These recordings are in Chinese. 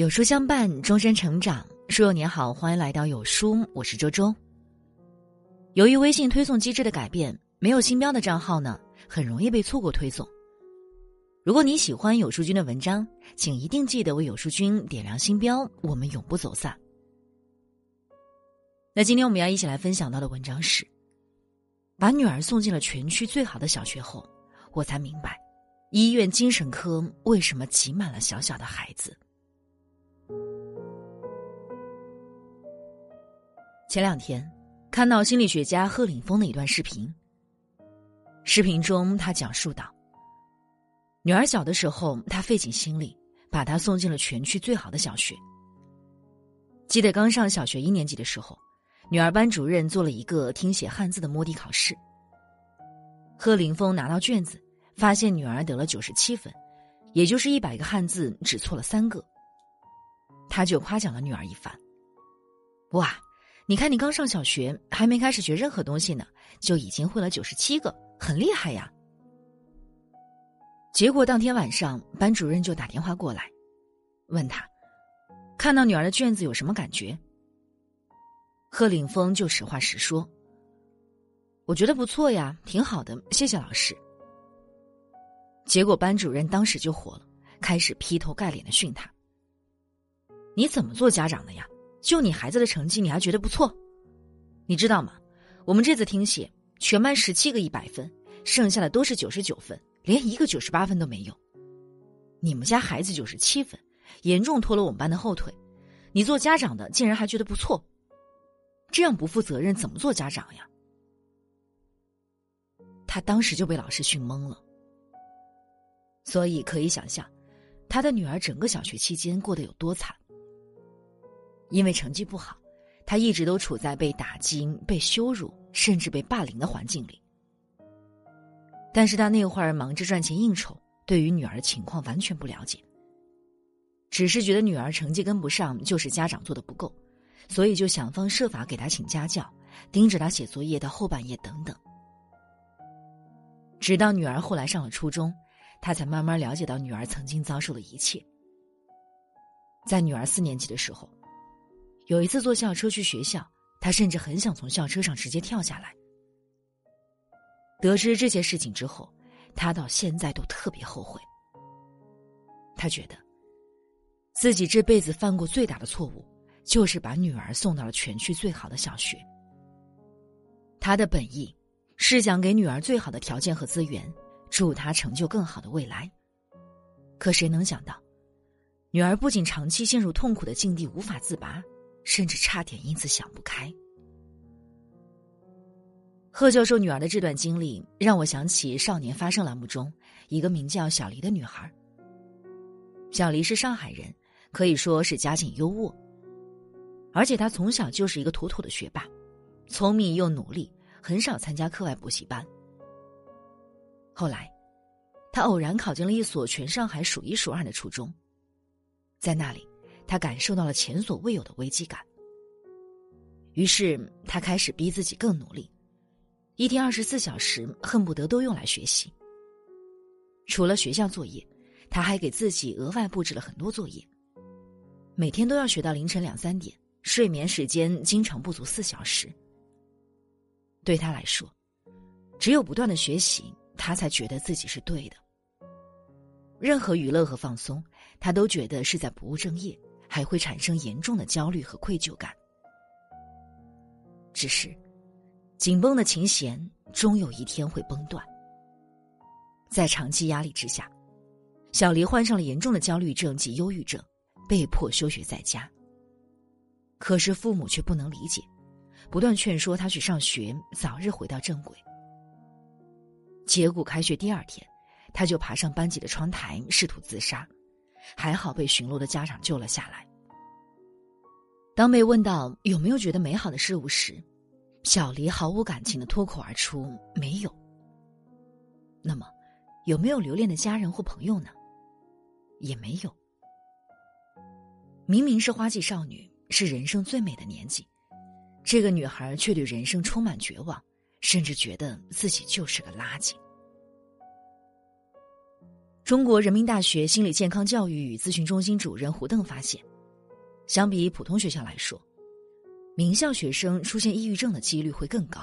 有书相伴，终身成长。书友您好，欢迎来到有书，我是周周。由于微信推送机制的改变，没有星标的账号呢，很容易被错过推送。如果你喜欢有书君的文章，请一定记得为有书君点亮星标，我们永不走散。那今天我们要一起来分享到的文章是：把女儿送进了全区最好的小学后，我才明白，医院精神科为什么挤满了小小的孩子。前两天，看到心理学家贺岭峰的一段视频。视频中，他讲述道：女儿小的时候，他费尽心力把她送进了全区最好的小学。记得刚上小学一年级的时候，女儿班主任做了一个听写汉字的摸底考试。贺林峰拿到卷子，发现女儿得了九十七分，也就是一百个汉字只错了三个。他就夸奖了女儿一番：“哇！”你看，你刚上小学，还没开始学任何东西呢，就已经会了九十七个，很厉害呀。结果当天晚上，班主任就打电话过来，问他，看到女儿的卷子有什么感觉？贺岭峰就实话实说，我觉得不错呀，挺好的，谢谢老师。结果班主任当时就火了，开始劈头盖脸的训他：“你怎么做家长的呀？”就你孩子的成绩，你还觉得不错？你知道吗？我们这次听写，全班十七个一百分，剩下的都是九十九分，连一个九十八分都没有。你们家孩子九十七分，严重拖了我们班的后腿。你做家长的竟然还觉得不错，这样不负责任，怎么做家长呀？他当时就被老师训懵了。所以可以想象，他的女儿整个小学期间过得有多惨。因为成绩不好，他一直都处在被打击、被羞辱，甚至被霸凌的环境里。但是他那会儿忙着赚钱应酬，对于女儿的情况完全不了解，只是觉得女儿成绩跟不上就是家长做的不够，所以就想方设法给她请家教，盯着她写作业到后半夜等等。直到女儿后来上了初中，他才慢慢了解到女儿曾经遭受的一切。在女儿四年级的时候。有一次坐校车去学校，他甚至很想从校车上直接跳下来。得知这些事情之后，他到现在都特别后悔。他觉得，自己这辈子犯过最大的错误，就是把女儿送到了全区最好的小学。他的本意是想给女儿最好的条件和资源，助她成就更好的未来。可谁能想到，女儿不仅长期陷入痛苦的境地，无法自拔。甚至差点因此想不开。贺教授女儿的这段经历让我想起《少年发声》栏目中一个名叫小黎的女孩。小黎是上海人，可以说是家境优渥，而且她从小就是一个妥妥的学霸，聪明又努力，很少参加课外补习班。后来，她偶然考进了一所全上海数一数二的初中，在那里。他感受到了前所未有的危机感，于是他开始逼自己更努力，一天二十四小时恨不得都用来学习。除了学校作业，他还给自己额外布置了很多作业，每天都要学到凌晨两三点，睡眠时间经常不足四小时。对他来说，只有不断的学习，他才觉得自己是对的。任何娱乐和放松，他都觉得是在不务正业。还会产生严重的焦虑和愧疚感。只是，紧绷的琴弦终有一天会崩断。在长期压力之下，小黎患上了严重的焦虑症及忧郁症，被迫休学在家。可是父母却不能理解，不断劝说他去上学，早日回到正轨。结果开学第二天，他就爬上班级的窗台，试图自杀。还好被巡逻的家长救了下来。当被问到有没有觉得美好的事物时，小黎毫无感情的脱口而出：“没有。”那么，有没有留恋的家人或朋友呢？也没有。明明是花季少女，是人生最美的年纪，这个女孩却对人生充满绝望，甚至觉得自己就是个垃圾。中国人民大学心理健康教育与咨询中心主任胡邓发现，相比普通学校来说，名校学生出现抑郁症的几率会更高。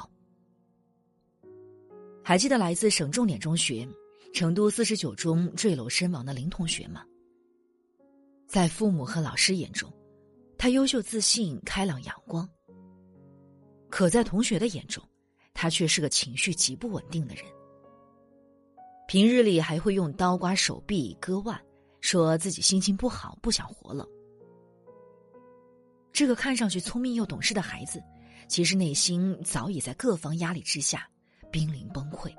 还记得来自省重点中学、成都四十九中坠楼身亡的林同学吗？在父母和老师眼中，他优秀、自信、开朗、阳光；可在同学的眼中，他却是个情绪极不稳定的人。平日里还会用刀刮手臂、割腕，说自己心情不好，不想活了。这个看上去聪明又懂事的孩子，其实内心早已在各方压力之下。濒临崩溃。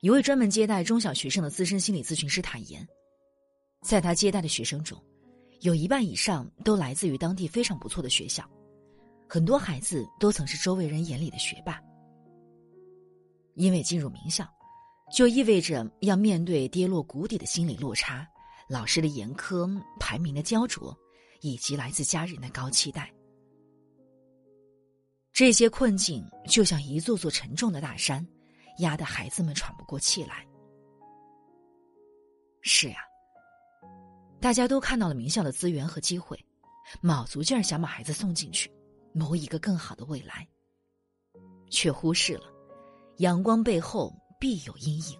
一位专门接待中小学生的资深心理咨询师坦言，在他接待的学生中，有一半以上都来自于当地非常不错的学校，很多孩子都曾是周围人眼里的学霸。因为进入名校，就意味着要面对跌落谷底的心理落差、老师的严苛、排名的焦灼，以及来自家人的高期待。这些困境就像一座座沉重的大山，压得孩子们喘不过气来。是呀，大家都看到了名校的资源和机会，卯足劲儿想把孩子送进去，谋一个更好的未来，却忽视了阳光背后必有阴影。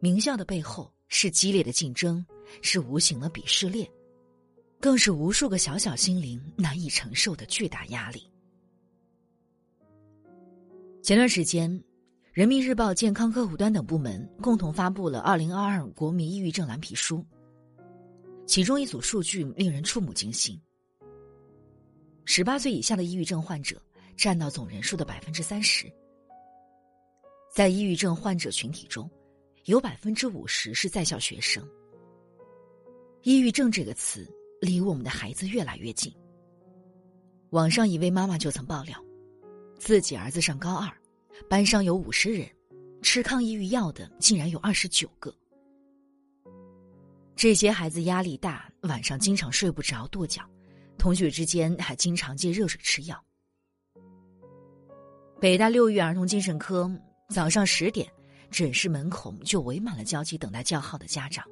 名校的背后是激烈的竞争，是无形的鄙视链，更是无数个小小心灵难以承受的巨大压力。前段时间，人民日报健康客户端等部门共同发布了《二零二二国民抑郁症蓝皮书》，其中一组数据令人触目惊心：十八岁以下的抑郁症患者占到总人数的百分之三十，在抑郁症患者群体中，有百分之五十是在校学生。抑郁症这个词离我们的孩子越来越近。网上一位妈妈就曾爆料。自己儿子上高二，班上有五十人，吃抗抑郁药的竟然有二十九个。这些孩子压力大，晚上经常睡不着，跺脚，同学之间还经常借热水吃药。北大六育儿童精神科早上十点，诊室门口就围满了焦急等待叫号的家长，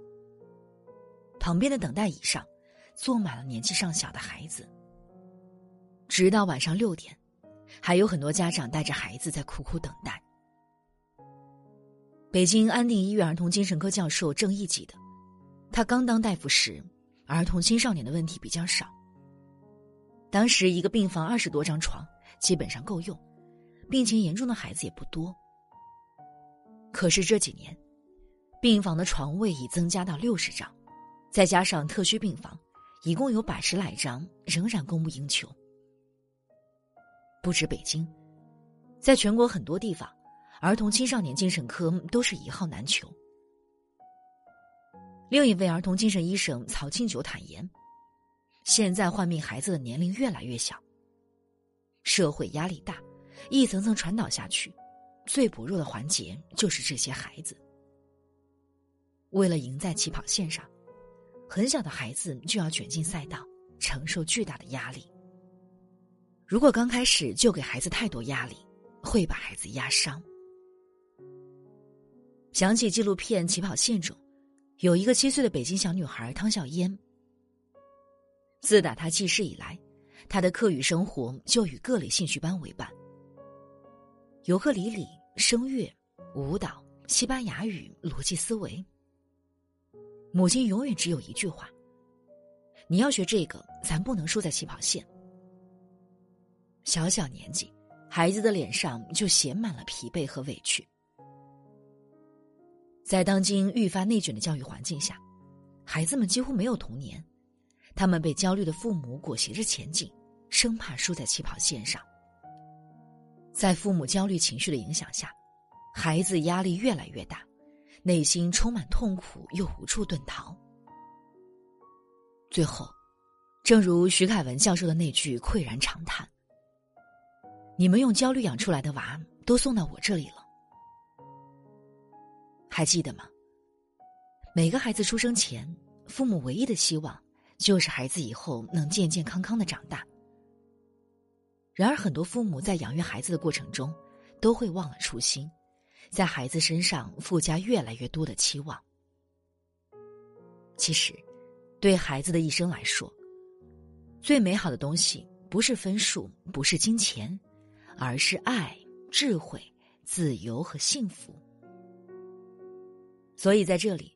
旁边的等待椅上坐满了年纪尚小的孩子，直到晚上六点。还有很多家长带着孩子在苦苦等待。北京安定医院儿童精神科教授郑毅记得，他刚当大夫时，儿童青少年的问题比较少。当时一个病房二十多张床基本上够用，病情严重的孩子也不多。可是这几年，病房的床位已增加到六十张，再加上特需病房，一共有百十来张，仍然供不应求。不止北京，在全国很多地方，儿童青少年精神科都是一号难求。另一位儿童精神医生曹庆九坦言，现在患病孩子的年龄越来越小，社会压力大，一层层传导下去，最薄弱的环节就是这些孩子。为了赢在起跑线上，很小的孩子就要卷进赛道，承受巨大的压力。如果刚开始就给孩子太多压力，会把孩子压伤。想起纪录片《起跑线》中，有一个七岁的北京小女孩汤笑嫣。自打她记事以来，她的课余生活就与各类兴趣班为伴：尤克里里、声乐、舞蹈、西班牙语、逻辑思维。母亲永远只有一句话：“你要学这个，咱不能输在起跑线。”小小年纪，孩子的脸上就写满了疲惫和委屈。在当今愈发内卷的教育环境下，孩子们几乎没有童年，他们被焦虑的父母裹挟着前进，生怕输在起跑线上。在父母焦虑情绪的影响下，孩子压力越来越大，内心充满痛苦又无处遁逃。最后，正如徐凯文教授的那句喟然长叹。你们用焦虑养出来的娃，都送到我这里了。还记得吗？每个孩子出生前，父母唯一的希望就是孩子以后能健健康康的长大。然而，很多父母在养育孩子的过程中，都会忘了初心，在孩子身上附加越来越多的期望。其实，对孩子的一生来说，最美好的东西不是分数，不是金钱，而是爱、智慧、自由和幸福。所以在这里，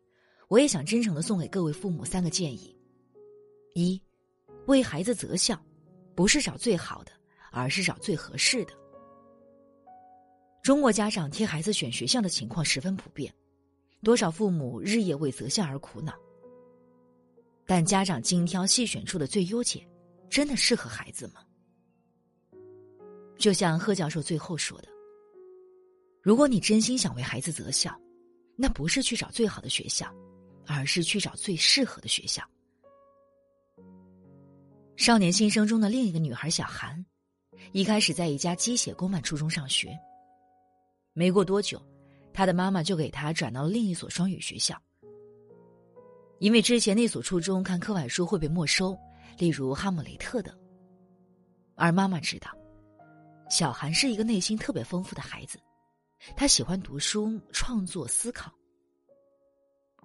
我也想真诚的送给各位父母三个建议：一，为孩子择校，不是找最好的，而是找最合适的。中国家长替孩子选学校的情况十分普遍，多少父母日夜为择校而苦恼。但家长精挑细选出的最优解，真的适合孩子吗？就像贺教授最后说的：“如果你真心想为孩子择校，那不是去找最好的学校，而是去找最适合的学校。”少年新生中的另一个女孩小韩，一开始在一家机械公办初中上学。没过多久，他的妈妈就给他转到了另一所双语学校。因为之前那所初中看课外书会被没收，例如《哈姆雷特》等。而妈妈知道，小韩是一个内心特别丰富的孩子，他喜欢读书、创作、思考。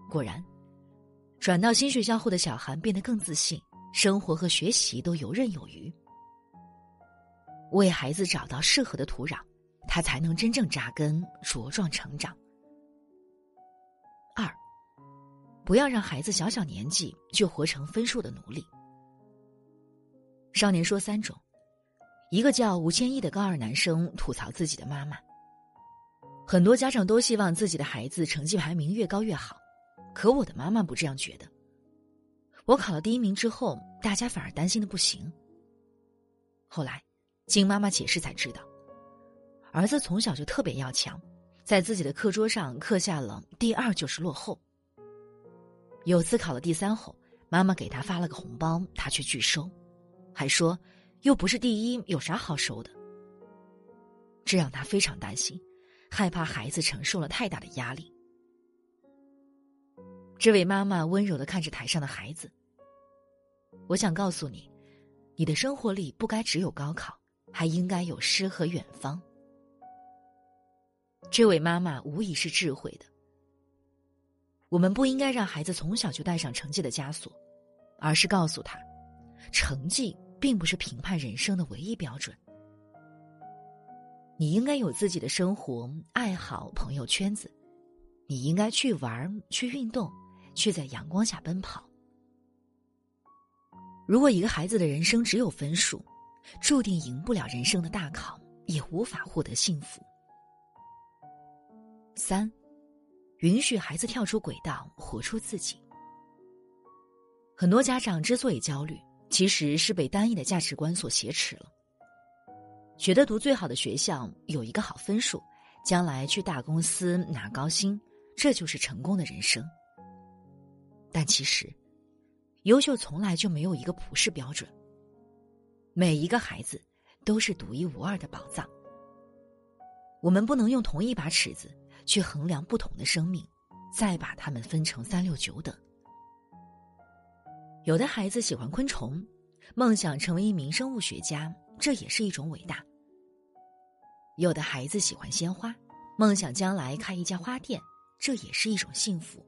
果然，转到新学校后的小韩变得更自信，生活和学习都游刃有余。为孩子找到适合的土壤，他才能真正扎根、茁壮成长。二不要让孩子小小年纪就活成分数的奴隶。少年说三种，一个叫吴千亿的高二男生吐槽自己的妈妈。很多家长都希望自己的孩子成绩排名越高越好，可我的妈妈不这样觉得。我考了第一名之后，大家反而担心的不行。后来，经妈妈解释才知道，儿子从小就特别要强，在自己的课桌上刻下了“第二就是落后”。有次考了第三后，妈妈给他发了个红包，他却拒收，还说又不是第一，有啥好收的？这让他非常担心，害怕孩子承受了太大的压力。这位妈妈温柔的看着台上的孩子，我想告诉你，你的生活里不该只有高考，还应该有诗和远方。这位妈妈无疑是智慧的。我们不应该让孩子从小就带上成绩的枷锁，而是告诉他，成绩并不是评判人生的唯一标准。你应该有自己的生活、爱好、朋友圈子，你应该去玩、去运动、去在阳光下奔跑。如果一个孩子的人生只有分数，注定赢不了人生的大考，也无法获得幸福。三。允许孩子跳出轨道，活出自己。很多家长之所以焦虑，其实是被单一的价值观所挟持了。觉得读最好的学校，有一个好分数，将来去大公司拿高薪，这就是成功的人生。但其实，优秀从来就没有一个普世标准。每一个孩子都是独一无二的宝藏。我们不能用同一把尺子。去衡量不同的生命，再把他们分成三六九等。有的孩子喜欢昆虫，梦想成为一名生物学家，这也是一种伟大；有的孩子喜欢鲜花，梦想将来开一家花店，这也是一种幸福。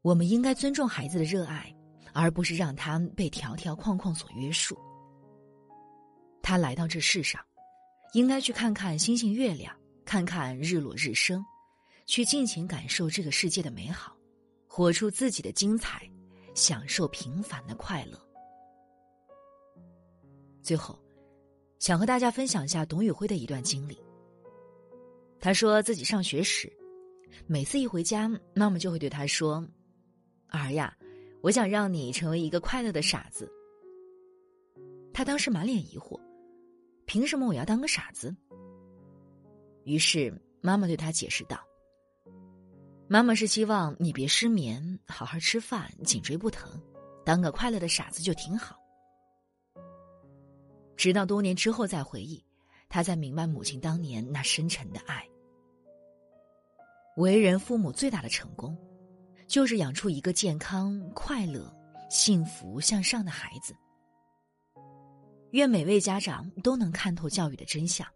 我们应该尊重孩子的热爱，而不是让他被条条框框所约束。他来到这世上，应该去看看星星月亮。看看日落日升，去尽情感受这个世界的美好，活出自己的精彩，享受平凡的快乐。最后，想和大家分享一下董宇辉的一段经历。他说自己上学时，每次一回家，妈妈就会对他说：“儿呀，我想让你成为一个快乐的傻子。”他当时满脸疑惑：“凭什么我要当个傻子？”于是，妈妈对他解释道：“妈妈是希望你别失眠，好好吃饭，颈椎不疼，当个快乐的傻子就挺好。”直到多年之后再回忆，他才明白母亲当年那深沉的爱。为人父母最大的成功，就是养出一个健康、快乐、幸福向上的孩子。愿每位家长都能看透教育的真相，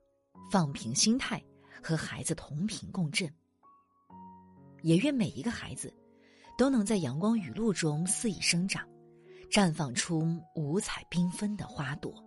放平心态。和孩子同频共振，也愿每一个孩子都能在阳光雨露中肆意生长，绽放出五彩缤纷的花朵。